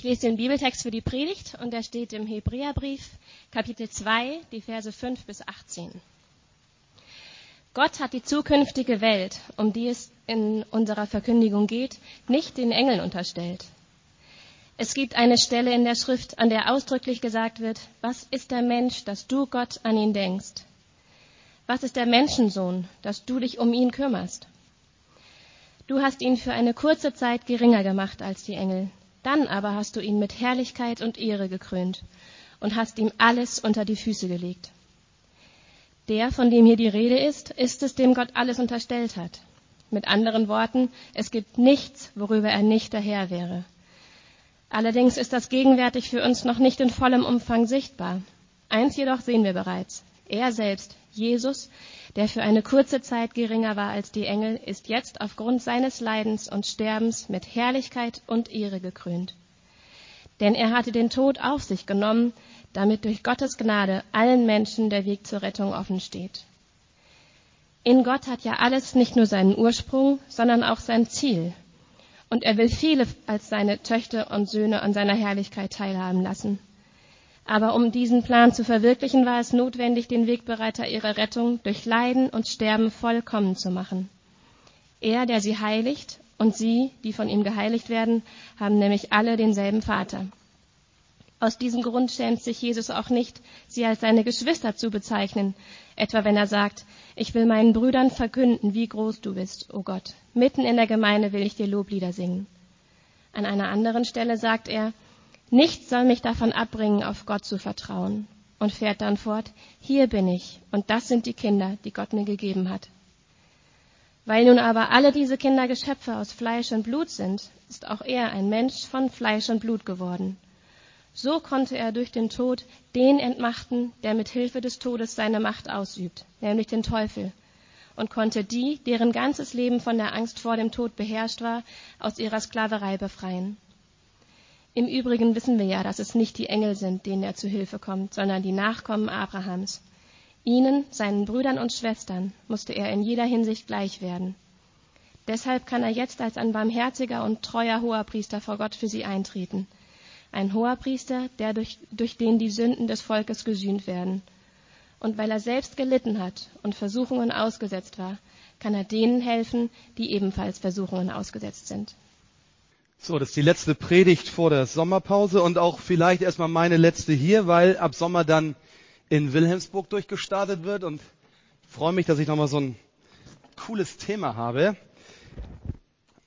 Ich lese den Bibeltext für die Predigt und der steht im Hebräerbrief, Kapitel 2, die Verse 5 bis 18. Gott hat die zukünftige Welt, um die es in unserer Verkündigung geht, nicht den Engeln unterstellt. Es gibt eine Stelle in der Schrift, an der ausdrücklich gesagt wird, was ist der Mensch, dass du Gott an ihn denkst? Was ist der Menschensohn, dass du dich um ihn kümmerst? Du hast ihn für eine kurze Zeit geringer gemacht als die Engel. Dann aber hast du ihn mit Herrlichkeit und Ehre gekrönt und hast ihm alles unter die Füße gelegt. Der, von dem hier die Rede ist, ist es, dem Gott alles unterstellt hat. Mit anderen Worten, es gibt nichts, worüber er nicht der Herr wäre. Allerdings ist das gegenwärtig für uns noch nicht in vollem Umfang sichtbar. Eins jedoch sehen wir bereits. Er selbst, Jesus, der für eine kurze Zeit geringer war als die Engel, ist jetzt aufgrund seines Leidens und Sterbens mit Herrlichkeit und Ehre gekrönt. Denn er hatte den Tod auf sich genommen, damit durch Gottes Gnade allen Menschen der Weg zur Rettung offen steht. In Gott hat ja alles nicht nur seinen Ursprung, sondern auch sein Ziel. Und er will viele als seine Töchter und Söhne an seiner Herrlichkeit teilhaben lassen. Aber um diesen Plan zu verwirklichen, war es notwendig, den Wegbereiter ihrer Rettung durch Leiden und Sterben vollkommen zu machen. Er, der sie heiligt, und sie, die von ihm geheiligt werden, haben nämlich alle denselben Vater. Aus diesem Grund schämt sich Jesus auch nicht, sie als seine Geschwister zu bezeichnen, etwa wenn er sagt, ich will meinen Brüdern verkünden, wie groß du bist, o oh Gott. Mitten in der Gemeinde will ich dir Loblieder singen. An einer anderen Stelle sagt er, Nichts soll mich davon abbringen, auf Gott zu vertrauen. Und fährt dann fort, hier bin ich, und das sind die Kinder, die Gott mir gegeben hat. Weil nun aber alle diese Kinder Geschöpfe aus Fleisch und Blut sind, ist auch er ein Mensch von Fleisch und Blut geworden. So konnte er durch den Tod den entmachten, der mit Hilfe des Todes seine Macht ausübt, nämlich den Teufel, und konnte die, deren ganzes Leben von der Angst vor dem Tod beherrscht war, aus ihrer Sklaverei befreien. Im Übrigen wissen wir ja, dass es nicht die Engel sind, denen er zu Hilfe kommt, sondern die Nachkommen Abrahams. Ihnen, seinen Brüdern und Schwestern, musste er in jeder Hinsicht gleich werden. Deshalb kann er jetzt als ein barmherziger und treuer Hoherpriester vor Gott für sie eintreten. Ein Hoherpriester, der durch, durch den die Sünden des Volkes gesühnt werden. Und weil er selbst gelitten hat und Versuchungen ausgesetzt war, kann er denen helfen, die ebenfalls Versuchungen ausgesetzt sind. So, das ist die letzte Predigt vor der Sommerpause und auch vielleicht erstmal meine letzte hier, weil ab Sommer dann in Wilhelmsburg durchgestartet wird und freue mich, dass ich nochmal so ein cooles Thema habe.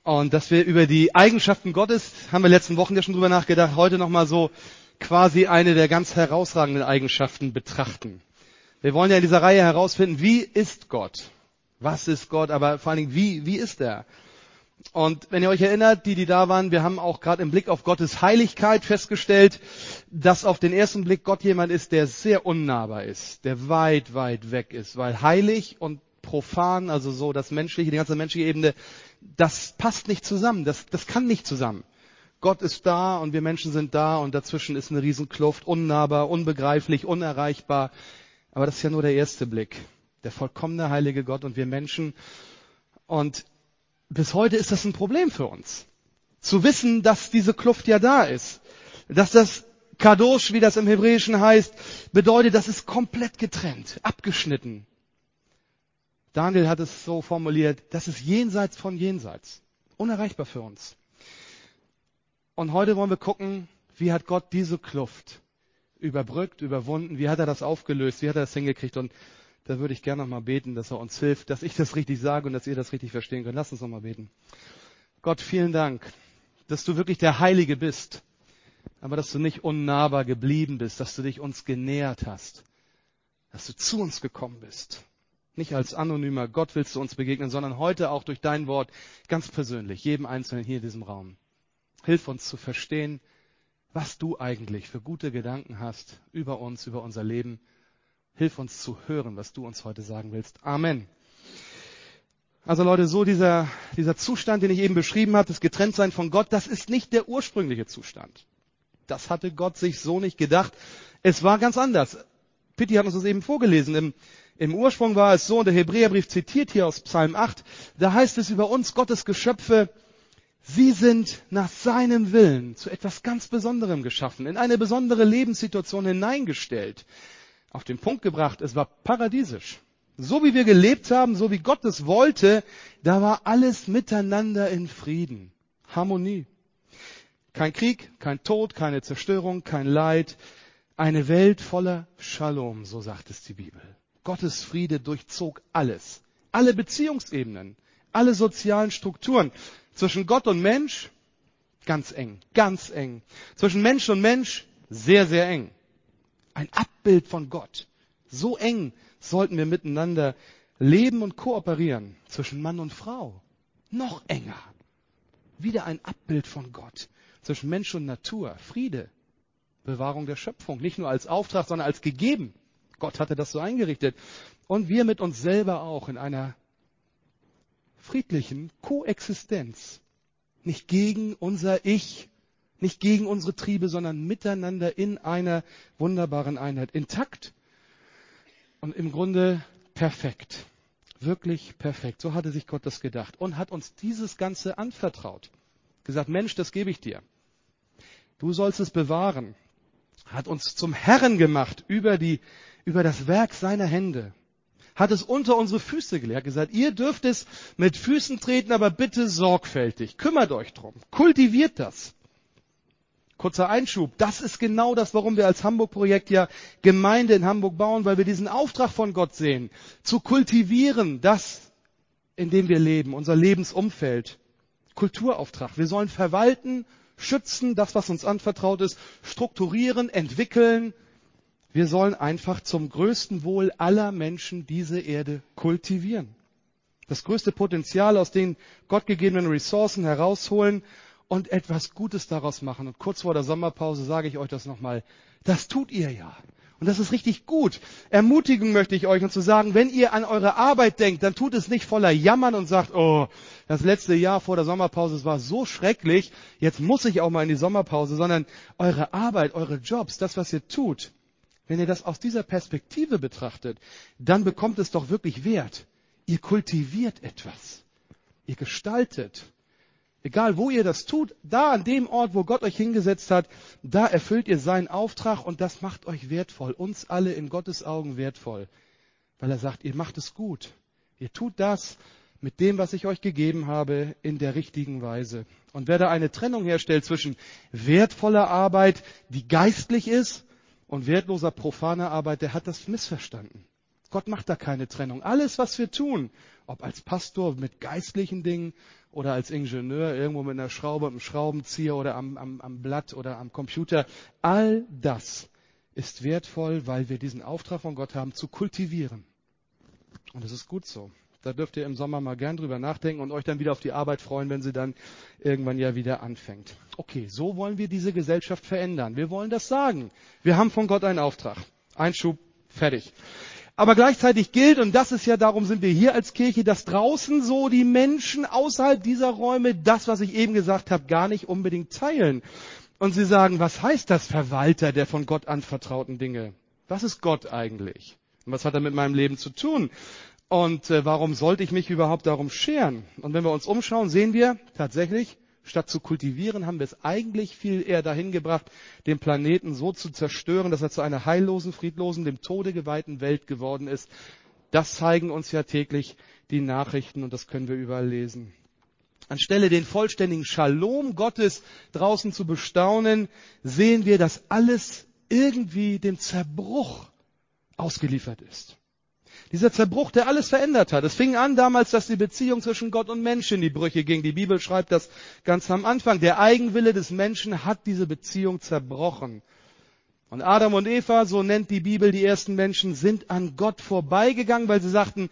Und dass wir über die Eigenschaften Gottes, haben wir letzten Wochen ja schon drüber nachgedacht, heute nochmal so quasi eine der ganz herausragenden Eigenschaften betrachten. Wir wollen ja in dieser Reihe herausfinden, wie ist Gott? Was ist Gott? Aber vor allen Dingen, wie, wie ist er? Und wenn ihr euch erinnert, die, die da waren, wir haben auch gerade im Blick auf Gottes Heiligkeit festgestellt, dass auf den ersten Blick Gott jemand ist, der sehr unnahbar ist, der weit, weit weg ist, weil heilig und profan, also so das menschliche, die ganze menschliche Ebene, das passt nicht zusammen, das, das kann nicht zusammen. Gott ist da und wir Menschen sind da und dazwischen ist eine Riesenkluft, unnahbar, unbegreiflich, unerreichbar. Aber das ist ja nur der erste Blick. Der vollkommene heilige Gott und wir Menschen. Und bis heute ist das ein Problem für uns. Zu wissen, dass diese Kluft ja da ist. Dass das Kadosh, wie das im Hebräischen heißt, bedeutet, das ist komplett getrennt, abgeschnitten. Daniel hat es so formuliert, das ist jenseits von jenseits. Unerreichbar für uns. Und heute wollen wir gucken, wie hat Gott diese Kluft überbrückt, überwunden, wie hat er das aufgelöst, wie hat er das hingekriegt und da würde ich gerne nochmal beten, dass er uns hilft, dass ich das richtig sage und dass ihr das richtig verstehen könnt. Lass uns nochmal beten. Gott, vielen Dank, dass du wirklich der Heilige bist, aber dass du nicht unnahbar geblieben bist, dass du dich uns genähert hast, dass du zu uns gekommen bist. Nicht als anonymer Gott willst du uns begegnen, sondern heute auch durch dein Wort ganz persönlich, jedem Einzelnen hier in diesem Raum. Hilf uns zu verstehen, was du eigentlich für gute Gedanken hast über uns, über unser Leben Hilf uns zu hören, was du uns heute sagen willst. Amen. Also Leute, so dieser, dieser Zustand, den ich eben beschrieben habe, das Getrenntsein von Gott, das ist nicht der ursprüngliche Zustand. Das hatte Gott sich so nicht gedacht. Es war ganz anders. Pitti hat uns das eben vorgelesen. Im, Im Ursprung war es so, und der Hebräerbrief zitiert hier aus Psalm 8, da heißt es über uns, Gottes Geschöpfe, Sie sind nach seinem Willen zu etwas ganz Besonderem geschaffen, in eine besondere Lebenssituation hineingestellt. Auf den Punkt gebracht, es war paradiesisch. So wie wir gelebt haben, so wie Gott es wollte, da war alles miteinander in Frieden, Harmonie. Kein Krieg, kein Tod, keine Zerstörung, kein Leid. Eine Welt voller Shalom, so sagt es die Bibel. Gottes Friede durchzog alles. Alle Beziehungsebenen, alle sozialen Strukturen. Zwischen Gott und Mensch ganz eng, ganz eng. Zwischen Mensch und Mensch sehr, sehr eng. Ein Abbild von Gott. So eng sollten wir miteinander leben und kooperieren. Zwischen Mann und Frau. Noch enger. Wieder ein Abbild von Gott. Zwischen Mensch und Natur. Friede. Bewahrung der Schöpfung. Nicht nur als Auftrag, sondern als gegeben. Gott hatte das so eingerichtet. Und wir mit uns selber auch in einer friedlichen Koexistenz. Nicht gegen unser Ich, nicht gegen unsere Triebe, sondern miteinander in einer wunderbaren Einheit. Intakt und im Grunde perfekt. Wirklich perfekt. So hatte sich Gott das gedacht und hat uns dieses Ganze anvertraut. Gesagt, Mensch, das gebe ich dir. Du sollst es bewahren. Hat uns zum Herren gemacht über die, über das Werk seiner Hände hat es unter unsere Füße gelegt, gesagt, ihr dürft es mit Füßen treten, aber bitte sorgfältig. Kümmert euch drum. Kultiviert das. Kurzer Einschub. Das ist genau das, warum wir als Hamburg-Projekt ja Gemeinde in Hamburg bauen, weil wir diesen Auftrag von Gott sehen. Zu kultivieren, das, in dem wir leben, unser Lebensumfeld. Kulturauftrag. Wir sollen verwalten, schützen, das, was uns anvertraut ist, strukturieren, entwickeln, wir sollen einfach zum größten Wohl aller Menschen diese Erde kultivieren. Das größte Potenzial aus den gottgegebenen Ressourcen herausholen und etwas Gutes daraus machen. Und kurz vor der Sommerpause sage ich euch das nochmal. Das tut ihr ja. Und das ist richtig gut. Ermutigen möchte ich euch und zu sagen, wenn ihr an eure Arbeit denkt, dann tut es nicht voller Jammern und sagt, oh, das letzte Jahr vor der Sommerpause, es war so schrecklich, jetzt muss ich auch mal in die Sommerpause, sondern eure Arbeit, eure Jobs, das, was ihr tut, wenn ihr das aus dieser Perspektive betrachtet, dann bekommt es doch wirklich Wert. Ihr kultiviert etwas. Ihr gestaltet. Egal wo ihr das tut, da an dem Ort, wo Gott euch hingesetzt hat, da erfüllt ihr seinen Auftrag und das macht euch wertvoll. Uns alle in Gottes Augen wertvoll. Weil er sagt, ihr macht es gut. Ihr tut das mit dem, was ich euch gegeben habe, in der richtigen Weise. Und wer da eine Trennung herstellt zwischen wertvoller Arbeit, die geistlich ist, und wertloser profaner Arbeit, der hat das missverstanden. Gott macht da keine Trennung. Alles, was wir tun, ob als Pastor mit geistlichen Dingen oder als Ingenieur irgendwo mit einer Schraube, einem Schraubenzieher oder am, am, am Blatt oder am Computer, all das ist wertvoll, weil wir diesen Auftrag von Gott haben, zu kultivieren. Und es ist gut so. Da dürft ihr im Sommer mal gern drüber nachdenken und euch dann wieder auf die Arbeit freuen, wenn sie dann irgendwann ja wieder anfängt. Okay, so wollen wir diese Gesellschaft verändern. Wir wollen das sagen. Wir haben von Gott einen Auftrag. Einschub, fertig. Aber gleichzeitig gilt, und das ist ja, darum sind wir hier als Kirche, dass draußen so die Menschen außerhalb dieser Räume das, was ich eben gesagt habe, gar nicht unbedingt teilen. Und sie sagen, was heißt das Verwalter der von Gott anvertrauten Dinge? Was ist Gott eigentlich? Und was hat er mit meinem Leben zu tun? Und äh, warum sollte ich mich überhaupt darum scheren? Und wenn wir uns umschauen, sehen wir tatsächlich, statt zu kultivieren, haben wir es eigentlich viel eher dahin gebracht, den Planeten so zu zerstören, dass er zu einer heillosen, friedlosen, dem Tode geweihten Welt geworden ist. Das zeigen uns ja täglich die Nachrichten und das können wir überall lesen. Anstelle den vollständigen Shalom Gottes draußen zu bestaunen, sehen wir, dass alles irgendwie dem Zerbruch ausgeliefert ist. Dieser Zerbruch, der alles verändert hat. Es fing an damals, dass die Beziehung zwischen Gott und Mensch in die Brüche ging. Die Bibel schreibt das ganz am Anfang. Der Eigenwille des Menschen hat diese Beziehung zerbrochen. Und Adam und Eva, so nennt die Bibel die ersten Menschen, sind an Gott vorbeigegangen, weil sie sagten,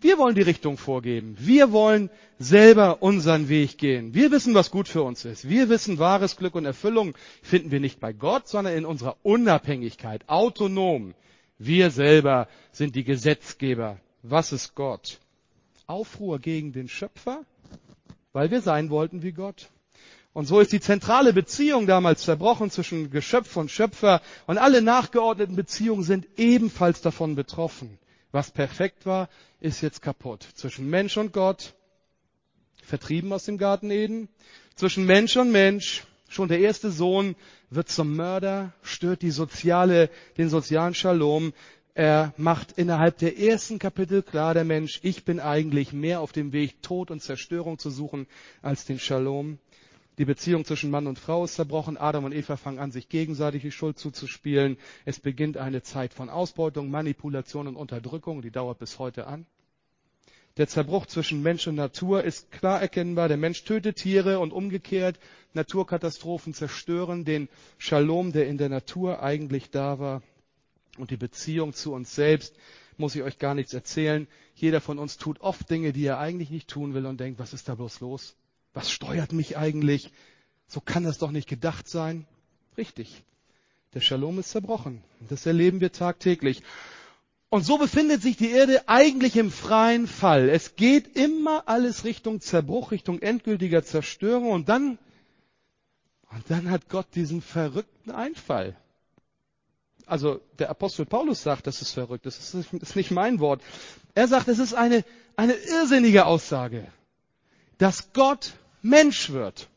wir wollen die Richtung vorgeben. Wir wollen selber unseren Weg gehen. Wir wissen, was gut für uns ist. Wir wissen, wahres Glück und Erfüllung finden wir nicht bei Gott, sondern in unserer Unabhängigkeit, autonom. Wir selber sind die Gesetzgeber. Was ist Gott? Aufruhr gegen den Schöpfer, weil wir sein wollten wie Gott. Und so ist die zentrale Beziehung damals zerbrochen zwischen Geschöpf und Schöpfer und alle nachgeordneten Beziehungen sind ebenfalls davon betroffen. Was perfekt war, ist jetzt kaputt. Zwischen Mensch und Gott vertrieben aus dem Garten Eden. Zwischen Mensch und Mensch, schon der erste Sohn wird zum Mörder, stört die soziale, den sozialen Shalom. Er macht innerhalb der ersten Kapitel klar, der Mensch, ich bin eigentlich mehr auf dem Weg, Tod und Zerstörung zu suchen, als den Shalom. Die Beziehung zwischen Mann und Frau ist zerbrochen. Adam und Eva fangen an, sich gegenseitig die Schuld zuzuspielen. Es beginnt eine Zeit von Ausbeutung, Manipulation und Unterdrückung, die dauert bis heute an. Der Zerbruch zwischen Mensch und Natur ist klar erkennbar. Der Mensch tötet Tiere und umgekehrt. Naturkatastrophen zerstören den Shalom, der in der Natur eigentlich da war. Und die Beziehung zu uns selbst muss ich euch gar nichts erzählen. Jeder von uns tut oft Dinge, die er eigentlich nicht tun will und denkt, was ist da bloß los? Was steuert mich eigentlich? So kann das doch nicht gedacht sein. Richtig. Der Shalom ist zerbrochen. Das erleben wir tagtäglich. Und so befindet sich die Erde eigentlich im freien Fall. Es geht immer alles Richtung Zerbruch, Richtung endgültiger Zerstörung. Und dann, und dann hat Gott diesen verrückten Einfall. Also der Apostel Paulus sagt, das ist verrückt. Das ist nicht, das ist nicht mein Wort. Er sagt, es ist eine, eine irrsinnige Aussage, dass Gott Mensch wird.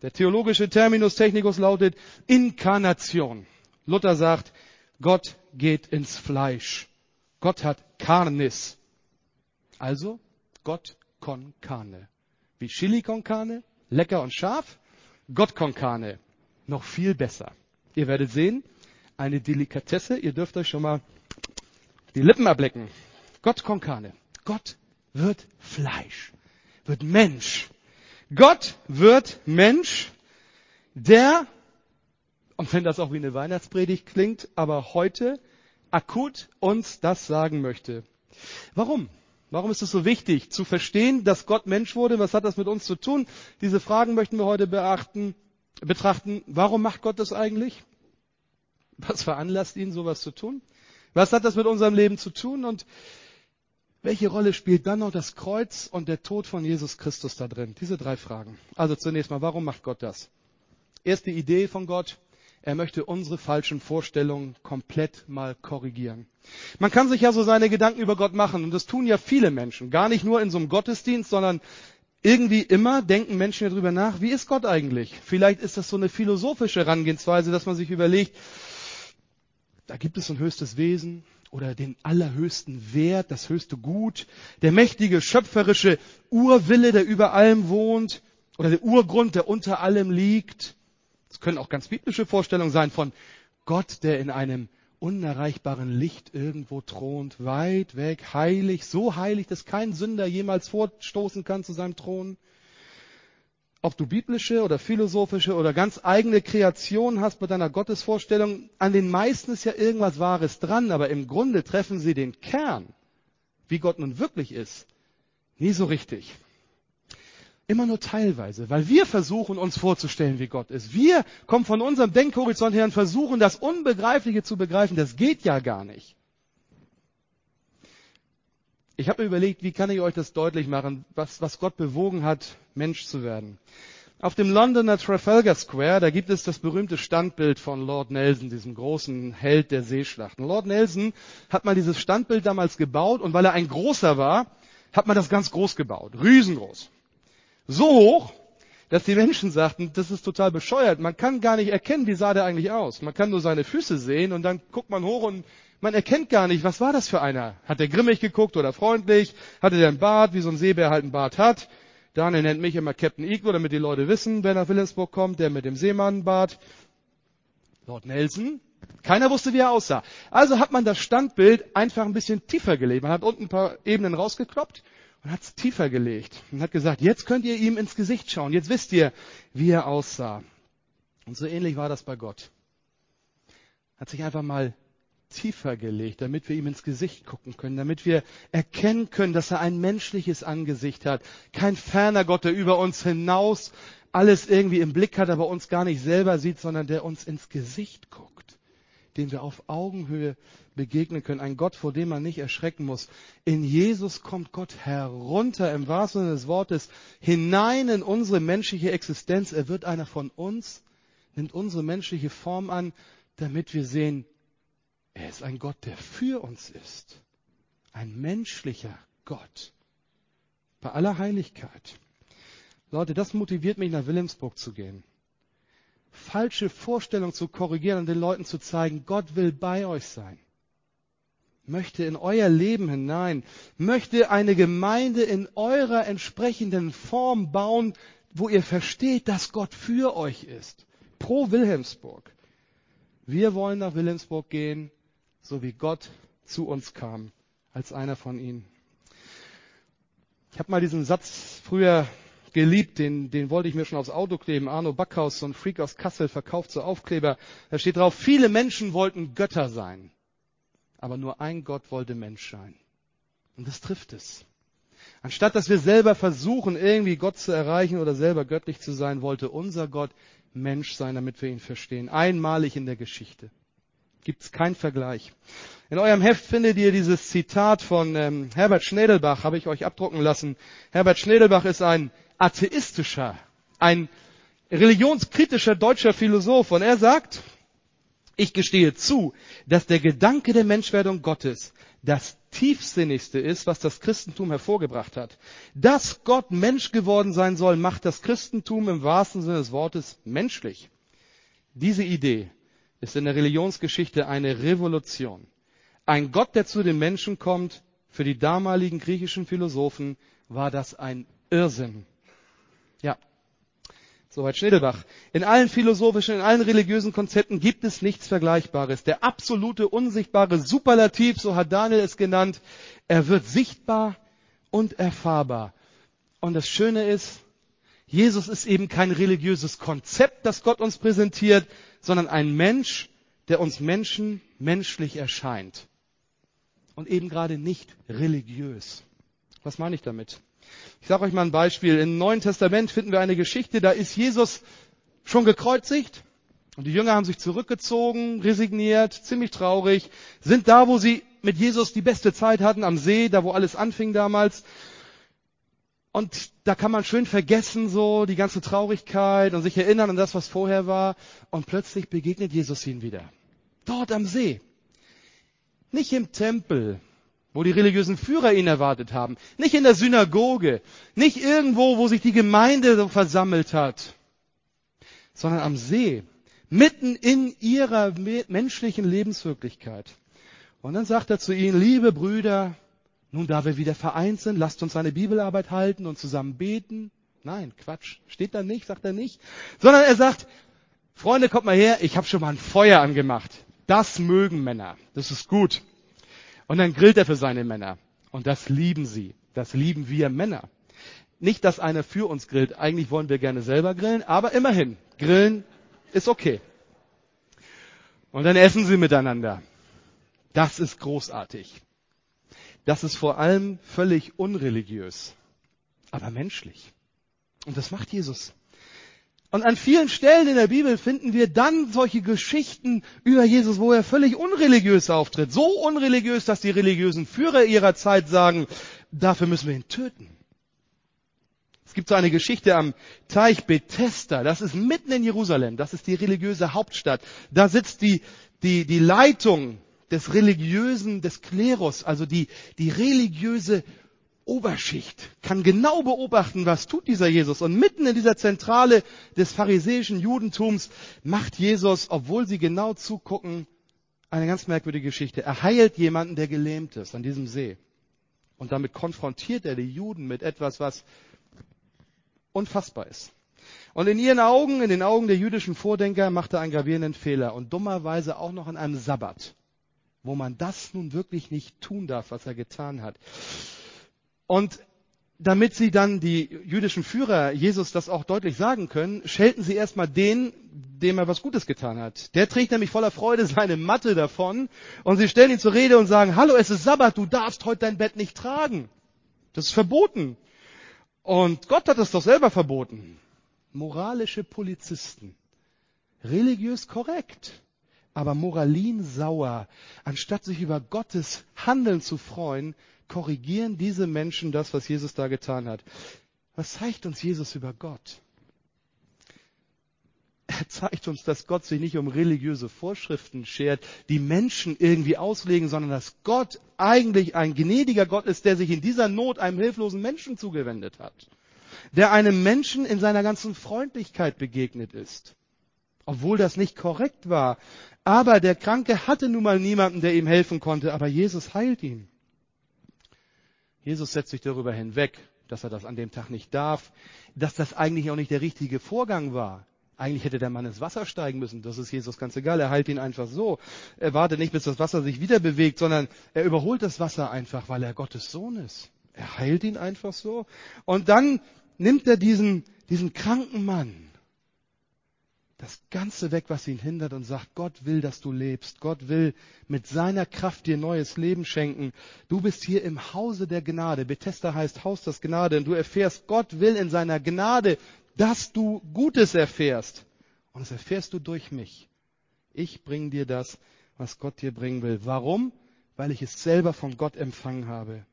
Der theologische Terminus technicus lautet Inkarnation. Luther sagt, Gott geht ins Fleisch. Gott hat Carnis. Also Gott con carne. Wie Chili con carne, lecker und scharf. Gott con carne, noch viel besser. Ihr werdet sehen, eine Delikatesse. Ihr dürft euch schon mal die Lippen ablecken. Gott con carne. Gott wird Fleisch, wird Mensch. Gott wird Mensch, der und wenn das auch wie eine Weihnachtspredigt klingt, aber heute akut uns das sagen möchte. Warum? Warum ist es so wichtig zu verstehen, dass Gott Mensch wurde? Was hat das mit uns zu tun? Diese Fragen möchten wir heute beachten, betrachten. Warum macht Gott das eigentlich? Was veranlasst ihn, sowas zu tun? Was hat das mit unserem Leben zu tun? Und welche Rolle spielt dann noch das Kreuz und der Tod von Jesus Christus da drin? Diese drei Fragen. Also zunächst mal, warum macht Gott das? Erste Idee von Gott. Er möchte unsere falschen Vorstellungen komplett mal korrigieren. Man kann sich ja so seine Gedanken über Gott machen und das tun ja viele Menschen. Gar nicht nur in so einem Gottesdienst, sondern irgendwie immer denken Menschen ja drüber nach, wie ist Gott eigentlich? Vielleicht ist das so eine philosophische Herangehensweise, dass man sich überlegt, da gibt es ein höchstes Wesen oder den allerhöchsten Wert, das höchste Gut, der mächtige schöpferische Urwille, der über allem wohnt oder der Urgrund, der unter allem liegt. Es können auch ganz biblische Vorstellungen sein von Gott, der in einem unerreichbaren Licht irgendwo thront, weit weg, heilig, so heilig, dass kein Sünder jemals vorstoßen kann zu seinem Thron. Ob du biblische oder philosophische oder ganz eigene Kreation hast mit deiner Gottesvorstellung, an den meisten ist ja irgendwas Wahres dran, aber im Grunde treffen sie den Kern, wie Gott nun wirklich ist, nie so richtig. Immer nur teilweise, weil wir versuchen, uns vorzustellen, wie Gott ist. Wir kommen von unserem Denkhorizont her und versuchen, das Unbegreifliche zu begreifen. Das geht ja gar nicht. Ich habe mir überlegt, wie kann ich euch das deutlich machen, was, was Gott bewogen hat, Mensch zu werden. Auf dem Londoner Trafalgar Square, da gibt es das berühmte Standbild von Lord Nelson, diesem großen Held der Seeschlachten. Lord Nelson hat mal dieses Standbild damals gebaut und weil er ein großer war, hat man das ganz groß gebaut, riesengroß. So hoch, dass die Menschen sagten, das ist total bescheuert. Man kann gar nicht erkennen, wie sah der eigentlich aus. Man kann nur seine Füße sehen und dann guckt man hoch und man erkennt gar nicht, was war das für einer. Hat der grimmig geguckt oder freundlich? Hatte der einen Bart, wie so ein Seebär halt einen Bart hat? Daniel nennt mich immer Captain Eagle, damit die Leute wissen, wer nach Wilhelmsburg kommt, der mit dem Seemannbart. Lord Nelson. Keiner wusste, wie er aussah. Also hat man das Standbild einfach ein bisschen tiefer gelegt. Man hat unten ein paar Ebenen rausgekloppt und hat es tiefer gelegt und hat gesagt, jetzt könnt ihr ihm ins Gesicht schauen, jetzt wisst ihr, wie er aussah. Und so ähnlich war das bei Gott. Hat sich einfach mal tiefer gelegt, damit wir ihm ins Gesicht gucken können, damit wir erkennen können, dass er ein menschliches Angesicht hat. Kein ferner Gott, der über uns hinaus alles irgendwie im Blick hat, aber uns gar nicht selber sieht, sondern der uns ins Gesicht guckt, dem wir auf Augenhöhe begegnen können. Ein Gott, vor dem man nicht erschrecken muss. In Jesus kommt Gott herunter, im wahrsten Sinne des Wortes, hinein in unsere menschliche Existenz. Er wird einer von uns, nimmt unsere menschliche Form an, damit wir sehen, er ist ein Gott, der für uns ist. Ein menschlicher Gott. Bei aller Heiligkeit. Leute, das motiviert mich, nach Wilhelmsburg zu gehen. Falsche Vorstellungen zu korrigieren und den Leuten zu zeigen, Gott will bei euch sein. Möchte in euer Leben hinein, möchte eine Gemeinde in eurer entsprechenden Form bauen, wo ihr versteht, dass Gott für euch ist. Pro Wilhelmsburg. Wir wollen nach Wilhelmsburg gehen, so wie Gott zu uns kam, als einer von ihnen. Ich habe mal diesen Satz früher geliebt, den, den wollte ich mir schon aufs Auto kleben. Arno Backhaus, so ein Freak aus Kassel, verkauft so Aufkleber. Da steht drauf, viele Menschen wollten Götter sein, aber nur ein Gott wollte Mensch sein. Und das trifft es. Anstatt dass wir selber versuchen, irgendwie Gott zu erreichen oder selber göttlich zu sein, wollte unser Gott Mensch sein, damit wir ihn verstehen. Einmalig in der Geschichte. Gibt es keinen Vergleich. In eurem Heft findet ihr dieses Zitat von ähm, Herbert Schnedelbach, habe ich euch abdrucken lassen. Herbert Schnedelbach ist ein atheistischer, ein religionskritischer deutscher Philosoph und er sagt, ich gestehe zu, dass der Gedanke der Menschwerdung Gottes das tiefsinnigste ist, was das Christentum hervorgebracht hat. Dass Gott Mensch geworden sein soll, macht das Christentum im wahrsten Sinne des Wortes menschlich. Diese Idee ist in der Religionsgeschichte eine Revolution. Ein Gott, der zu den Menschen kommt, für die damaligen griechischen Philosophen war das ein Irrsinn. Ja, soweit Schnedelbach. In allen philosophischen, in allen religiösen Konzepten gibt es nichts Vergleichbares. Der absolute, unsichtbare Superlativ, so hat Daniel es genannt, er wird sichtbar und erfahrbar. Und das Schöne ist, Jesus ist eben kein religiöses Konzept, das Gott uns präsentiert, sondern ein Mensch, der uns Menschen menschlich erscheint. Und eben gerade nicht religiös. Was meine ich damit? Ich sage euch mal ein Beispiel. Im Neuen Testament finden wir eine Geschichte, da ist Jesus schon gekreuzigt und die Jünger haben sich zurückgezogen, resigniert, ziemlich traurig, sind da, wo sie mit Jesus die beste Zeit hatten, am See, da wo alles anfing damals. Und da kann man schön vergessen, so die ganze Traurigkeit und sich erinnern an das, was vorher war. Und plötzlich begegnet Jesus ihnen wieder. Dort am See. Nicht im Tempel, wo die religiösen Führer ihn erwartet haben. Nicht in der Synagoge. Nicht irgendwo, wo sich die Gemeinde so versammelt hat. Sondern am See. Mitten in ihrer menschlichen Lebenswirklichkeit. Und dann sagt er zu ihnen, liebe Brüder, nun, da wir wieder vereint sind, lasst uns eine Bibelarbeit halten und zusammen beten. Nein, Quatsch. Steht da nicht, sagt er nicht. Sondern er sagt, Freunde, kommt mal her, ich habe schon mal ein Feuer angemacht. Das mögen Männer. Das ist gut. Und dann grillt er für seine Männer. Und das lieben sie. Das lieben wir Männer. Nicht, dass einer für uns grillt. Eigentlich wollen wir gerne selber grillen, aber immerhin, grillen ist okay. Und dann essen sie miteinander. Das ist großartig. Das ist vor allem völlig unreligiös, aber menschlich. Und das macht Jesus. Und an vielen Stellen in der Bibel finden wir dann solche Geschichten über Jesus, wo er völlig unreligiös auftritt. So unreligiös, dass die religiösen Führer ihrer Zeit sagen, dafür müssen wir ihn töten. Es gibt so eine Geschichte am Teich Bethesda. Das ist mitten in Jerusalem. Das ist die religiöse Hauptstadt. Da sitzt die, die, die Leitung des religiösen, des Klerus, also die, die religiöse Oberschicht, kann genau beobachten, was tut dieser Jesus. Und mitten in dieser Zentrale des pharisäischen Judentums macht Jesus, obwohl sie genau zugucken, eine ganz merkwürdige Geschichte. Er heilt jemanden, der gelähmt ist an diesem See. Und damit konfrontiert er die Juden mit etwas, was unfassbar ist. Und in ihren Augen, in den Augen der jüdischen Vordenker, macht er einen gravierenden Fehler und dummerweise auch noch an einem Sabbat wo man das nun wirklich nicht tun darf, was er getan hat. Und damit sie dann die jüdischen Führer Jesus das auch deutlich sagen können, schelten sie erstmal den, dem er was Gutes getan hat. Der trägt nämlich voller Freude seine Matte davon und sie stellen ihn zur Rede und sagen, hallo, es ist Sabbat, du darfst heute dein Bett nicht tragen. Das ist verboten. Und Gott hat es doch selber verboten. Moralische Polizisten. Religiös korrekt aber moralinsauer. Anstatt sich über Gottes Handeln zu freuen, korrigieren diese Menschen das, was Jesus da getan hat. Was zeigt uns Jesus über Gott? er zeigt uns, dass Gott sich nicht um religiöse Vorschriften schert, die Menschen irgendwie auslegen, sondern dass Gott eigentlich ein gnädiger Gott ist, der sich in dieser Not einem hilflosen Menschen zugewendet hat. Der einem Menschen in seiner ganzen Freundlichkeit begegnet ist. Obwohl das nicht korrekt war. Aber der Kranke hatte nun mal niemanden, der ihm helfen konnte, aber Jesus heilt ihn. Jesus setzt sich darüber hinweg, dass er das an dem Tag nicht darf, dass das eigentlich auch nicht der richtige Vorgang war. Eigentlich hätte der Mann ins Wasser steigen müssen. Das ist Jesus ganz egal. Er heilt ihn einfach so. Er wartet nicht, bis das Wasser sich wieder bewegt, sondern er überholt das Wasser einfach, weil er Gottes Sohn ist. Er heilt ihn einfach so. Und dann nimmt er diesen, diesen kranken Mann das Ganze weg, was ihn hindert und sagt, Gott will, dass du lebst. Gott will mit seiner Kraft dir neues Leben schenken. Du bist hier im Hause der Gnade. Bethesda heißt Haus des Gnade und du erfährst, Gott will in seiner Gnade, dass du Gutes erfährst. Und das erfährst du durch mich. Ich bringe dir das, was Gott dir bringen will. Warum? Weil ich es selber von Gott empfangen habe.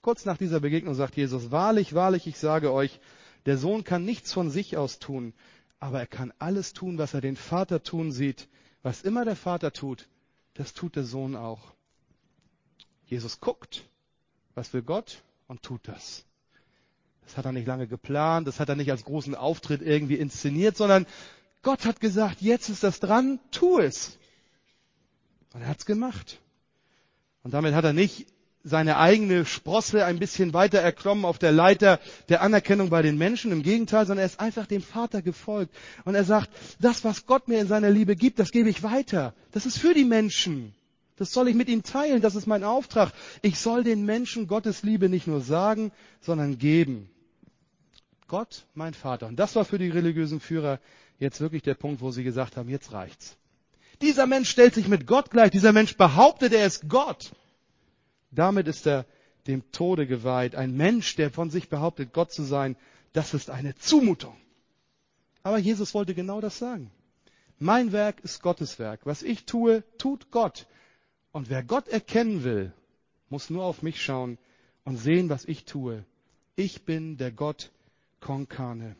Kurz nach dieser Begegnung sagt Jesus, wahrlich, wahrlich, ich sage euch, der Sohn kann nichts von sich aus tun, aber er kann alles tun, was er den Vater tun sieht. Was immer der Vater tut, das tut der Sohn auch. Jesus guckt, was will Gott und tut das. Das hat er nicht lange geplant, das hat er nicht als großen Auftritt irgendwie inszeniert, sondern Gott hat gesagt, jetzt ist das dran, tu es. Und er hat's gemacht. Und damit hat er nicht seine eigene Sprosse ein bisschen weiter erklommen auf der Leiter der Anerkennung bei den Menschen. Im Gegenteil, sondern er ist einfach dem Vater gefolgt. Und er sagt, das, was Gott mir in seiner Liebe gibt, das gebe ich weiter. Das ist für die Menschen. Das soll ich mit ihnen teilen. Das ist mein Auftrag. Ich soll den Menschen Gottes Liebe nicht nur sagen, sondern geben. Gott, mein Vater. Und das war für die religiösen Führer jetzt wirklich der Punkt, wo sie gesagt haben, jetzt reicht's. Dieser Mensch stellt sich mit Gott gleich. Dieser Mensch behauptet, er ist Gott. Damit ist er dem Tode geweiht. Ein Mensch, der von sich behauptet, Gott zu sein, das ist eine Zumutung. Aber Jesus wollte genau das sagen. Mein Werk ist Gottes Werk. Was ich tue, tut Gott. Und wer Gott erkennen will, muss nur auf mich schauen und sehen, was ich tue. Ich bin der Gott Konkane.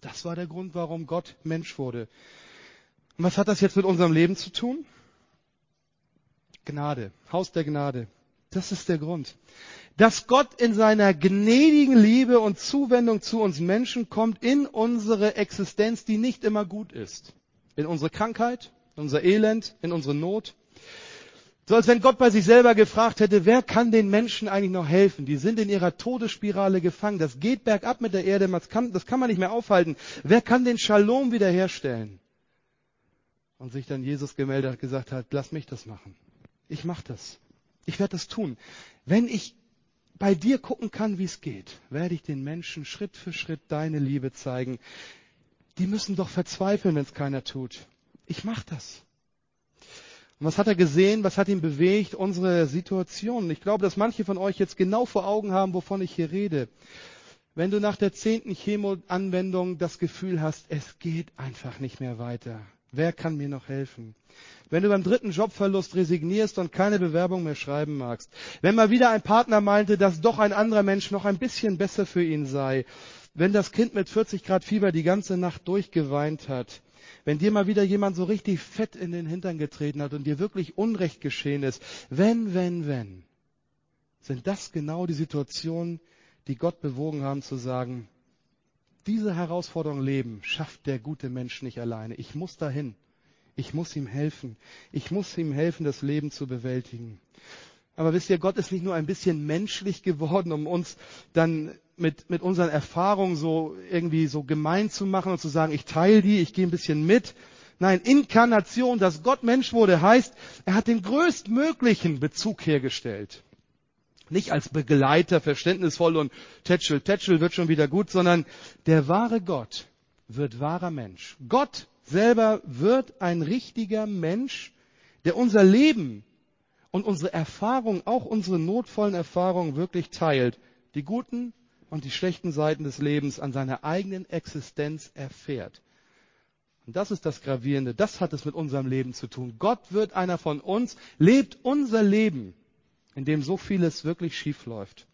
Das war der Grund, warum Gott Mensch wurde. Und was hat das jetzt mit unserem Leben zu tun? Gnade, Haus der Gnade. Das ist der Grund. Dass Gott in seiner gnädigen Liebe und Zuwendung zu uns Menschen kommt in unsere Existenz, die nicht immer gut ist. In unsere Krankheit, in unser Elend, in unsere Not. So als wenn Gott bei sich selber gefragt hätte, wer kann den Menschen eigentlich noch helfen? Die sind in ihrer Todesspirale gefangen. Das geht bergab mit der Erde. Das kann, das kann man nicht mehr aufhalten. Wer kann den Shalom wiederherstellen? Und sich dann Jesus gemeldet hat, gesagt hat, lass mich das machen. Ich mache das. Ich werde das tun. Wenn ich bei dir gucken kann, wie es geht, werde ich den Menschen Schritt für Schritt deine Liebe zeigen. Die müssen doch verzweifeln, wenn es keiner tut. Ich mache das. Und was hat er gesehen? Was hat ihn bewegt? Unsere Situation. Ich glaube, dass manche von euch jetzt genau vor Augen haben, wovon ich hier rede. Wenn du nach der zehnten Chemo-Anwendung das Gefühl hast, es geht einfach nicht mehr weiter. Wer kann mir noch helfen? Wenn du beim dritten Jobverlust resignierst und keine Bewerbung mehr schreiben magst. Wenn mal wieder ein Partner meinte, dass doch ein anderer Mensch noch ein bisschen besser für ihn sei. Wenn das Kind mit 40 Grad Fieber die ganze Nacht durchgeweint hat. Wenn dir mal wieder jemand so richtig fett in den Hintern getreten hat und dir wirklich Unrecht geschehen ist. Wenn, wenn, wenn. Sind das genau die Situationen, die Gott bewogen haben zu sagen, diese Herausforderung leben schafft der gute Mensch nicht alleine. Ich muss dahin. Ich muss ihm helfen. Ich muss ihm helfen, das Leben zu bewältigen. Aber wisst ihr, Gott ist nicht nur ein bisschen menschlich geworden, um uns dann mit, mit unseren Erfahrungen so irgendwie so gemein zu machen und zu sagen, ich teile die, ich gehe ein bisschen mit. Nein, Inkarnation, dass Gott Mensch wurde, heißt, er hat den größtmöglichen Bezug hergestellt. Nicht als Begleiter, verständnisvoll und tätschel, tätschel wird schon wieder gut, sondern der wahre Gott wird wahrer Mensch. Gott selber wird ein richtiger Mensch, der unser Leben und unsere Erfahrungen, auch unsere notvollen Erfahrungen wirklich teilt, die guten und die schlechten Seiten des Lebens an seiner eigenen Existenz erfährt. Und das ist das Gravierende, das hat es mit unserem Leben zu tun. Gott wird einer von uns, lebt unser Leben, in dem so vieles wirklich schief läuft.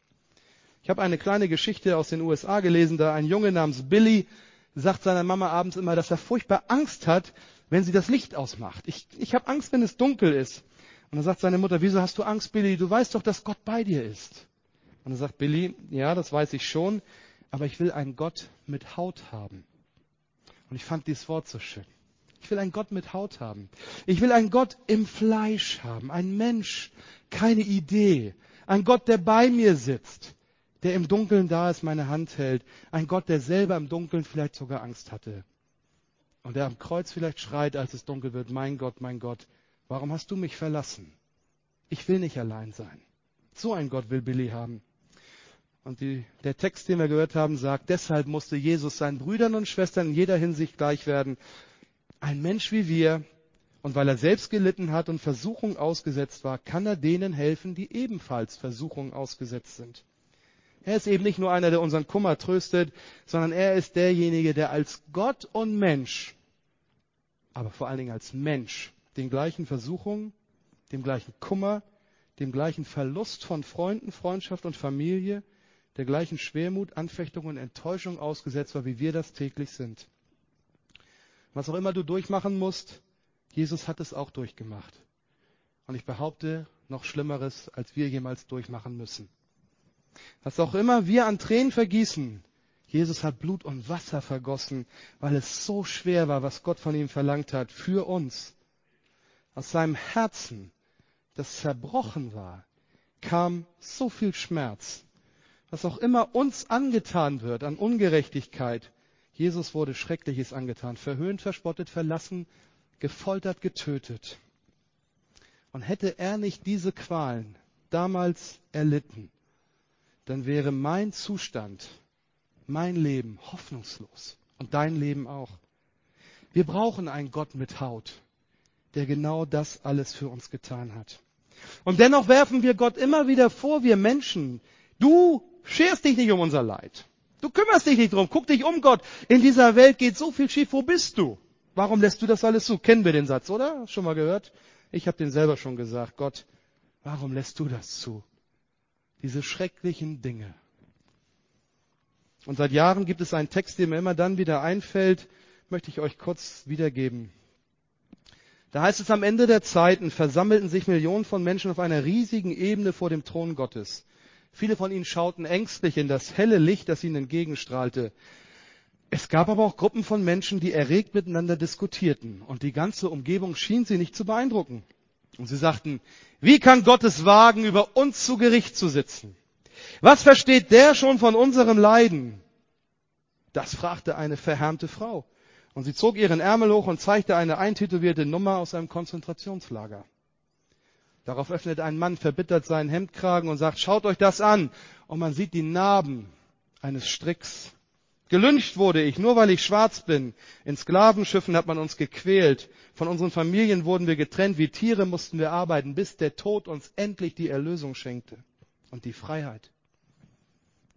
Ich habe eine kleine Geschichte aus den USA gelesen, da ein Junge namens Billy sagt seiner Mama abends immer, dass er furchtbar Angst hat, wenn sie das Licht ausmacht. Ich, ich habe Angst, wenn es dunkel ist. Und dann sagt seine Mutter, wieso hast du Angst, Billy? Du weißt doch, dass Gott bei dir ist. Und dann sagt Billy, ja, das weiß ich schon, aber ich will einen Gott mit Haut haben. Und ich fand dieses Wort so schön. Ich will einen Gott mit Haut haben. Ich will einen Gott im Fleisch haben. Ein Mensch, keine Idee. Ein Gott, der bei mir sitzt, der im Dunkeln da ist, meine Hand hält. Ein Gott, der selber im Dunkeln vielleicht sogar Angst hatte. Und der am Kreuz vielleicht schreit, als es dunkel wird, mein Gott, mein Gott, warum hast du mich verlassen? Ich will nicht allein sein. So ein Gott will Billy haben. Und die, der Text, den wir gehört haben, sagt, deshalb musste Jesus seinen Brüdern und Schwestern in jeder Hinsicht gleich werden. Ein Mensch wie wir, und weil er selbst gelitten hat und Versuchung ausgesetzt war, kann er denen helfen, die ebenfalls Versuchung ausgesetzt sind. Er ist eben nicht nur einer, der unseren Kummer tröstet, sondern er ist derjenige, der als Gott und Mensch, aber vor allen Dingen als Mensch, den gleichen Versuchungen, dem gleichen Kummer, dem gleichen Verlust von Freunden, Freundschaft und Familie, der gleichen Schwermut, Anfechtung und Enttäuschung ausgesetzt war, wie wir das täglich sind. Was auch immer du durchmachen musst, Jesus hat es auch durchgemacht. Und ich behaupte, noch Schlimmeres, als wir jemals durchmachen müssen. Was auch immer wir an Tränen vergießen, Jesus hat Blut und Wasser vergossen, weil es so schwer war, was Gott von ihm verlangt hat, für uns. Aus seinem Herzen, das zerbrochen war, kam so viel Schmerz. Was auch immer uns angetan wird an Ungerechtigkeit, Jesus wurde Schreckliches angetan, verhöhnt, verspottet, verlassen, gefoltert, getötet. Und hätte er nicht diese Qualen damals erlitten, dann wäre mein Zustand, mein Leben hoffnungslos und dein Leben auch. Wir brauchen einen Gott mit Haut, der genau das alles für uns getan hat. Und dennoch werfen wir Gott immer wieder vor, wir Menschen, du scherst dich nicht um unser Leid. Du kümmerst dich nicht drum. Guck dich um, Gott. In dieser Welt geht so viel schief. Wo bist du? Warum lässt du das alles zu? Kennen wir den Satz, oder? Schon mal gehört? Ich habe den selber schon gesagt. Gott, warum lässt du das zu? Diese schrecklichen Dinge. Und seit Jahren gibt es einen Text, der mir immer dann wieder einfällt, möchte ich euch kurz wiedergeben. Da heißt es am Ende der Zeiten versammelten sich Millionen von Menschen auf einer riesigen Ebene vor dem Thron Gottes. Viele von ihnen schauten ängstlich in das helle Licht, das ihnen entgegenstrahlte. Es gab aber auch Gruppen von Menschen, die erregt miteinander diskutierten, und die ganze Umgebung schien sie nicht zu beeindrucken. Und sie sagten, wie kann Gott es wagen, über uns zu Gericht zu sitzen? Was versteht der schon von unserem Leiden? Das fragte eine verhärmte Frau. Und sie zog ihren Ärmel hoch und zeigte eine eintätowierte Nummer aus einem Konzentrationslager. Darauf öffnet ein Mann verbittert seinen Hemdkragen und sagt, schaut euch das an. Und man sieht die Narben eines Stricks. Gelünscht wurde ich, nur weil ich schwarz bin. In Sklavenschiffen hat man uns gequält. Von unseren Familien wurden wir getrennt. Wie Tiere mussten wir arbeiten, bis der Tod uns endlich die Erlösung schenkte und die Freiheit.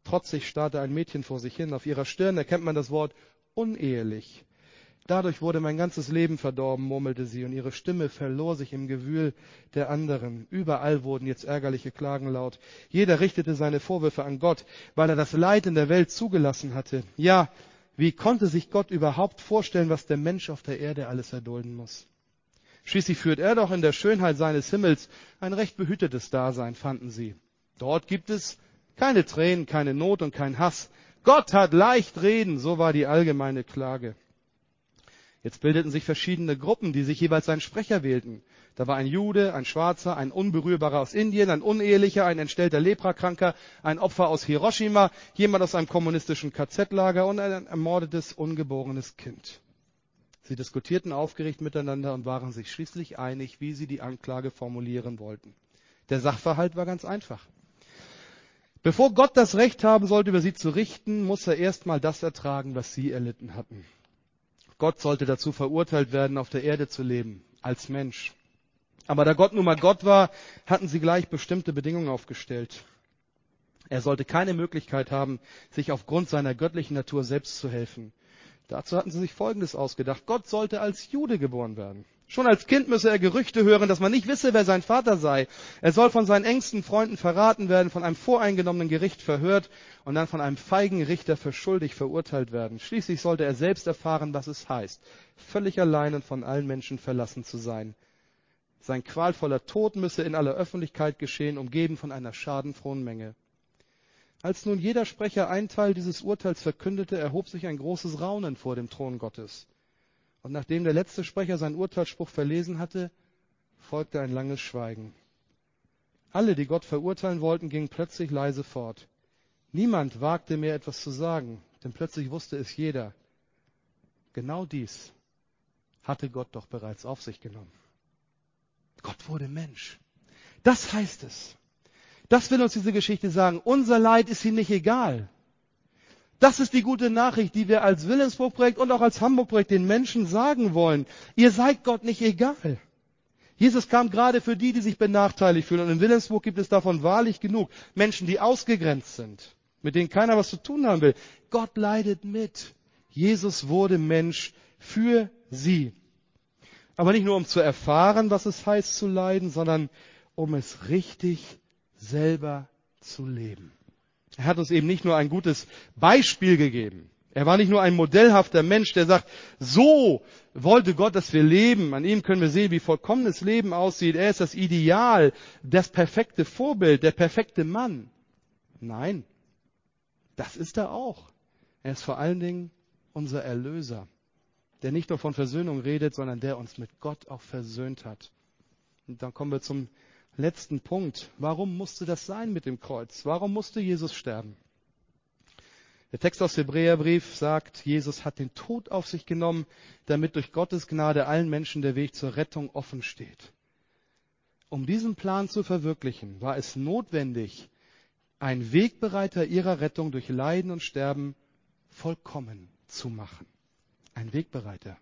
Trotzig starrte ein Mädchen vor sich hin. Auf ihrer Stirn erkennt man das Wort unehelich. Dadurch wurde mein ganzes Leben verdorben, murmelte sie, und ihre Stimme verlor sich im Gewühl der anderen. Überall wurden jetzt ärgerliche Klagen laut. Jeder richtete seine Vorwürfe an Gott, weil er das Leid in der Welt zugelassen hatte. Ja, wie konnte sich Gott überhaupt vorstellen, was der Mensch auf der Erde alles erdulden muss? Schließlich führt er doch in der Schönheit seines Himmels ein recht behütetes Dasein, fanden sie. Dort gibt es keine Tränen, keine Not und kein Hass. Gott hat leicht reden, so war die allgemeine Klage. Jetzt bildeten sich verschiedene Gruppen, die sich jeweils einen Sprecher wählten. Da war ein Jude, ein Schwarzer, ein Unberührbarer aus Indien, ein Unehelicher, ein entstellter Leprakranker, ein Opfer aus Hiroshima, jemand aus einem kommunistischen KZ-Lager und ein ermordetes, ungeborenes Kind. Sie diskutierten aufgeregt miteinander und waren sich schließlich einig, wie sie die Anklage formulieren wollten. Der Sachverhalt war ganz einfach. Bevor Gott das Recht haben sollte, über sie zu richten, muss er erstmal das ertragen, was sie erlitten hatten. Gott sollte dazu verurteilt werden, auf der Erde zu leben, als Mensch. Aber da Gott nun mal Gott war, hatten sie gleich bestimmte Bedingungen aufgestellt. Er sollte keine Möglichkeit haben, sich aufgrund seiner göttlichen Natur selbst zu helfen. Dazu hatten sie sich Folgendes ausgedacht. Gott sollte als Jude geboren werden. Schon als Kind müsse er Gerüchte hören, dass man nicht wisse, wer sein Vater sei. Er soll von seinen engsten Freunden verraten werden, von einem voreingenommenen Gericht verhört und dann von einem feigen Richter für schuldig verurteilt werden. Schließlich sollte er selbst erfahren, was es heißt, völlig allein und von allen Menschen verlassen zu sein. Sein qualvoller Tod müsse in aller Öffentlichkeit geschehen, umgeben von einer schadenfrohen Menge. Als nun jeder Sprecher einen Teil dieses Urteils verkündete, erhob sich ein großes Raunen vor dem Thron Gottes. Und nachdem der letzte Sprecher seinen Urteilsspruch verlesen hatte, folgte ein langes Schweigen. Alle, die Gott verurteilen wollten, gingen plötzlich leise fort. Niemand wagte mehr etwas zu sagen, denn plötzlich wusste es jeder. Genau dies hatte Gott doch bereits auf sich genommen. Gott wurde Mensch. Das heißt es. Das will uns diese Geschichte sagen. Unser Leid ist ihm nicht egal. Das ist die gute Nachricht, die wir als Willensburg-Projekt und auch als Hamburg-Projekt den Menschen sagen wollen. Ihr seid Gott nicht egal. Jesus kam gerade für die, die sich benachteiligt fühlen. Und in Willensburg gibt es davon wahrlich genug. Menschen, die ausgegrenzt sind, mit denen keiner was zu tun haben will. Gott leidet mit. Jesus wurde Mensch für sie. Aber nicht nur um zu erfahren, was es heißt zu leiden, sondern um es richtig selber zu leben. Er hat uns eben nicht nur ein gutes Beispiel gegeben. Er war nicht nur ein modellhafter Mensch, der sagt, so wollte Gott, dass wir leben. An ihm können wir sehen, wie vollkommenes Leben aussieht. Er ist das Ideal, das perfekte Vorbild, der perfekte Mann. Nein, das ist er auch. Er ist vor allen Dingen unser Erlöser, der nicht nur von Versöhnung redet, sondern der uns mit Gott auch versöhnt hat. Und dann kommen wir zum letzten Punkt. Warum musste das sein mit dem Kreuz? Warum musste Jesus sterben? Der Text aus Hebräerbrief sagt, Jesus hat den Tod auf sich genommen, damit durch Gottes Gnade allen Menschen der Weg zur Rettung offen steht. Um diesen Plan zu verwirklichen, war es notwendig, ein Wegbereiter ihrer Rettung durch Leiden und Sterben vollkommen zu machen. Ein Wegbereiter.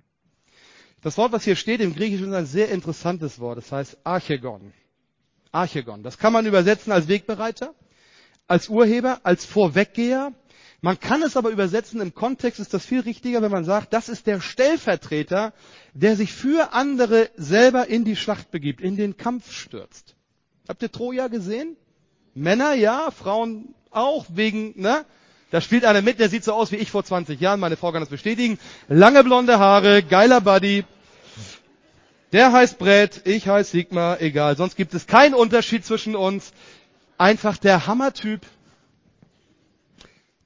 Das Wort, was hier steht im Griechischen, ist ein sehr interessantes Wort. Das heißt Archegon. Archegon. Das kann man übersetzen als Wegbereiter, als Urheber, als Vorweggeher. Man kann es aber übersetzen, im Kontext ist das viel richtiger, wenn man sagt, das ist der Stellvertreter, der sich für andere selber in die Schlacht begibt, in den Kampf stürzt. Habt ihr Troja gesehen? Männer ja, Frauen auch, wegen, ne? Da spielt einer mit, der sieht so aus wie ich vor 20 Jahren, meine Frau kann das bestätigen. Lange blonde Haare, geiler Buddy, der heißt Brett, ich heiße Sigmar, egal. Sonst gibt es keinen Unterschied zwischen uns. Einfach der Hammertyp.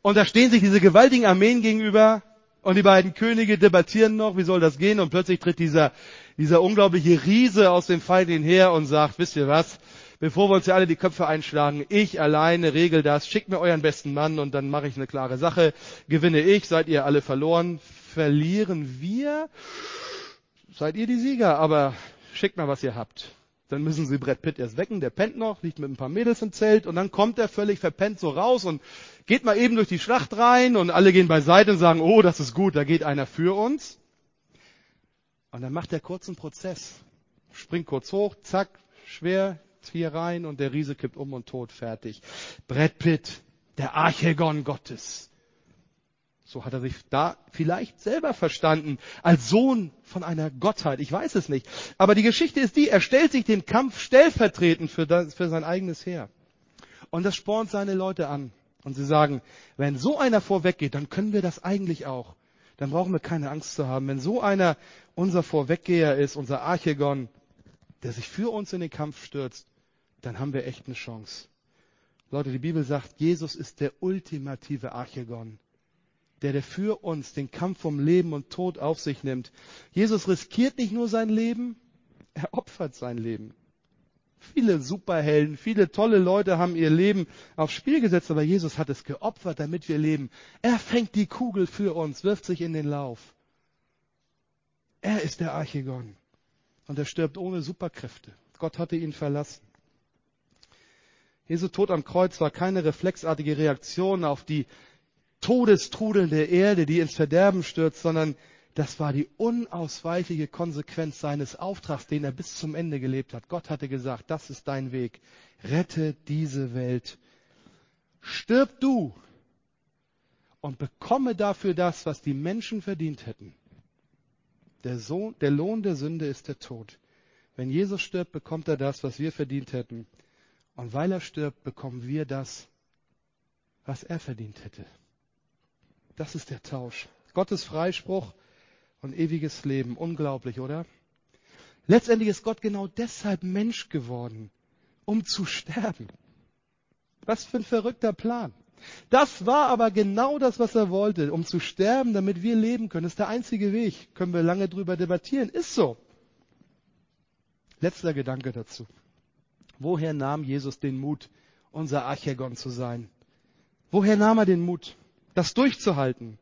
Und da stehen sich diese gewaltigen Armeen gegenüber und die beiden Könige debattieren noch, wie soll das gehen? Und plötzlich tritt dieser, dieser unglaubliche Riese aus dem Feind her und sagt, wisst ihr was? Bevor wir uns ja alle die Köpfe einschlagen, ich alleine regel das, schickt mir euren besten Mann und dann mache ich eine klare Sache. Gewinne ich, seid ihr alle verloren. Verlieren wir? Seid ihr die Sieger, aber schickt mal, was ihr habt. Dann müssen sie Brett Pitt erst wecken, der pennt noch, liegt mit ein paar Mädels im Zelt und dann kommt er völlig verpennt so raus und geht mal eben durch die Schlacht rein und alle gehen beiseite und sagen, oh, das ist gut, da geht einer für uns. Und dann macht er kurz einen Prozess. Springt kurz hoch, zack, schwer, hier rein und der Riese kippt um und tot, fertig. Brett Pitt, der Archegon Gottes. So hat er sich da vielleicht selber verstanden, als Sohn von einer Gottheit. Ich weiß es nicht. Aber die Geschichte ist die, er stellt sich dem Kampf stellvertretend für, das, für sein eigenes Heer. Und das spornt seine Leute an. Und sie sagen, wenn so einer vorweggeht, dann können wir das eigentlich auch. Dann brauchen wir keine Angst zu haben. Wenn so einer unser Vorweggeher ist, unser Archegon, der sich für uns in den Kampf stürzt, dann haben wir echt eine Chance. Leute, die Bibel sagt, Jesus ist der ultimative Archegon der, der für uns den Kampf um Leben und Tod auf sich nimmt. Jesus riskiert nicht nur sein Leben, er opfert sein Leben. Viele Superhelden, viele tolle Leute haben ihr Leben aufs Spiel gesetzt, aber Jesus hat es geopfert, damit wir leben. Er fängt die Kugel für uns, wirft sich in den Lauf. Er ist der Archegon. Und er stirbt ohne Superkräfte. Gott hatte ihn verlassen. Jesu Tod am Kreuz war keine reflexartige Reaktion auf die Todestrudel der Erde, die ins Verderben stürzt, sondern das war die unausweichliche Konsequenz seines Auftrags, den er bis zum Ende gelebt hat. Gott hatte gesagt, das ist dein Weg. Rette diese Welt. Stirb du und bekomme dafür das, was die Menschen verdient hätten. Der, Sohn, der Lohn der Sünde ist der Tod. Wenn Jesus stirbt, bekommt er das, was wir verdient hätten. Und weil er stirbt, bekommen wir das, was er verdient hätte. Das ist der Tausch. Gottes Freispruch und ewiges Leben. Unglaublich, oder? Letztendlich ist Gott genau deshalb Mensch geworden, um zu sterben. Was für ein verrückter Plan. Das war aber genau das, was er wollte, um zu sterben, damit wir leben können. Das ist der einzige Weg. Können wir lange drüber debattieren. Ist so. Letzter Gedanke dazu. Woher nahm Jesus den Mut, unser Archegon zu sein? Woher nahm er den Mut, das durchzuhalten?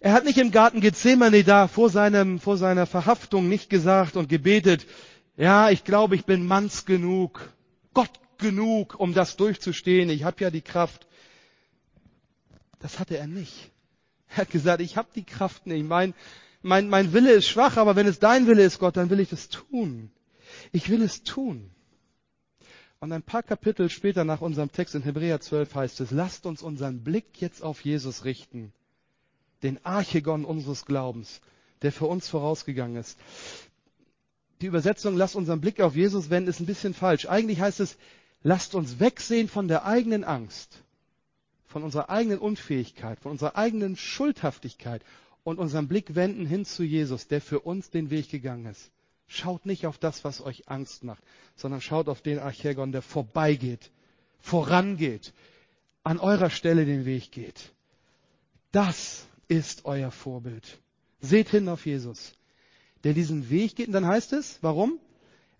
Er hat nicht im Garten Gethsemane da vor, seinem, vor seiner Verhaftung nicht gesagt und gebetet, ja, ich glaube, ich bin manns genug, Gott genug, um das durchzustehen, ich habe ja die Kraft. Das hatte er nicht. Er hat gesagt, ich habe die Kraft nicht. Mein, mein, mein Wille ist schwach, aber wenn es dein Wille ist, Gott, dann will ich das tun. Ich will es tun. Und ein paar Kapitel später nach unserem Text in Hebräer 12 heißt es, lasst uns unseren Blick jetzt auf Jesus richten, den Archegon unseres Glaubens, der für uns vorausgegangen ist. Die Übersetzung, lasst unseren Blick auf Jesus wenden, ist ein bisschen falsch. Eigentlich heißt es, lasst uns wegsehen von der eigenen Angst, von unserer eigenen Unfähigkeit, von unserer eigenen Schuldhaftigkeit und unseren Blick wenden hin zu Jesus, der für uns den Weg gegangen ist. Schaut nicht auf das, was euch Angst macht, sondern schaut auf den Archegon, der vorbeigeht, vorangeht, an eurer Stelle den Weg geht. Das ist euer Vorbild. Seht hin auf Jesus, der diesen Weg geht. Und dann heißt es, warum?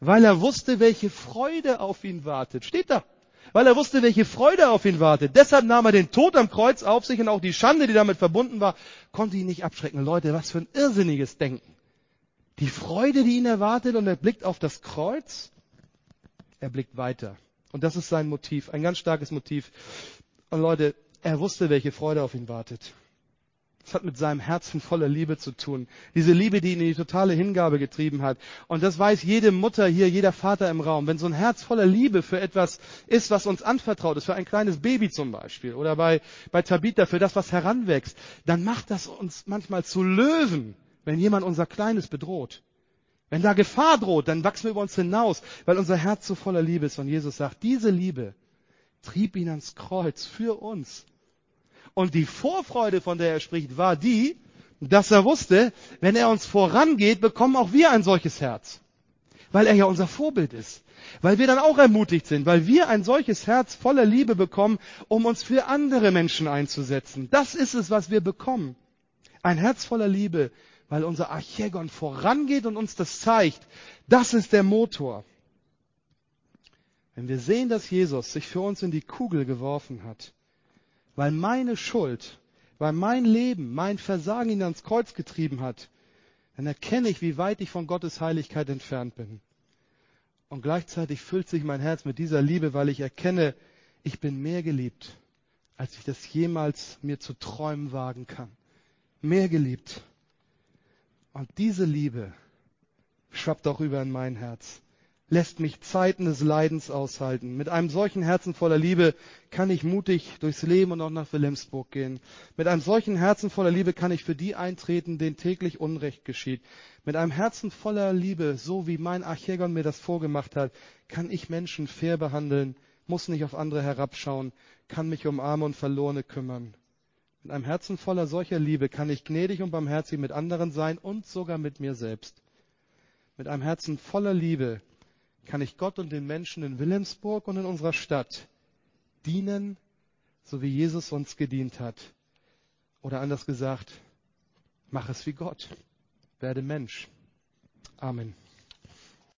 Weil er wusste, welche Freude auf ihn wartet. Steht da. Weil er wusste, welche Freude auf ihn wartet. Deshalb nahm er den Tod am Kreuz auf sich und auch die Schande, die damit verbunden war, konnte ihn nicht abschrecken. Leute, was für ein irrsinniges Denken die Freude, die ihn erwartet und er blickt auf das Kreuz, er blickt weiter. Und das ist sein Motiv, ein ganz starkes Motiv. Und Leute, er wusste, welche Freude auf ihn wartet. Das hat mit seinem Herzen voller Liebe zu tun. Diese Liebe, die ihn in die totale Hingabe getrieben hat. Und das weiß jede Mutter hier, jeder Vater im Raum. Wenn so ein Herz voller Liebe für etwas ist, was uns anvertraut ist, für ein kleines Baby zum Beispiel, oder bei, bei Tabitha für das, was heranwächst, dann macht das uns manchmal zu Löwen wenn jemand unser Kleines bedroht. Wenn da Gefahr droht, dann wachsen wir über uns hinaus, weil unser Herz so voller Liebe ist. Und Jesus sagt, diese Liebe trieb ihn ans Kreuz für uns. Und die Vorfreude, von der er spricht, war die, dass er wusste, wenn er uns vorangeht, bekommen auch wir ein solches Herz. Weil er ja unser Vorbild ist. Weil wir dann auch ermutigt sind, weil wir ein solches Herz voller Liebe bekommen, um uns für andere Menschen einzusetzen. Das ist es, was wir bekommen. Ein Herz voller Liebe, weil unser Archegon vorangeht und uns das zeigt. Das ist der Motor. Wenn wir sehen, dass Jesus sich für uns in die Kugel geworfen hat, weil meine Schuld, weil mein Leben, mein Versagen ihn ans Kreuz getrieben hat, dann erkenne ich, wie weit ich von Gottes Heiligkeit entfernt bin. Und gleichzeitig füllt sich mein Herz mit dieser Liebe, weil ich erkenne, ich bin mehr geliebt, als ich das jemals mir zu träumen wagen kann. Mehr geliebt. Und diese Liebe schwappt auch über in mein Herz, lässt mich Zeiten des Leidens aushalten. Mit einem solchen Herzen voller Liebe kann ich mutig durchs Leben und auch nach Wilhelmsburg gehen. Mit einem solchen Herzen voller Liebe kann ich für die eintreten, denen täglich Unrecht geschieht. Mit einem Herzen voller Liebe, so wie mein Archegon mir das vorgemacht hat, kann ich Menschen fair behandeln, muss nicht auf andere herabschauen, kann mich um Arme und Verlorene kümmern. Mit einem Herzen voller solcher Liebe kann ich gnädig und barmherzig mit anderen sein und sogar mit mir selbst. Mit einem Herzen voller Liebe kann ich Gott und den Menschen in Wilhelmsburg und in unserer Stadt dienen, so wie Jesus uns gedient hat. Oder anders gesagt, mach es wie Gott. Werde Mensch. Amen.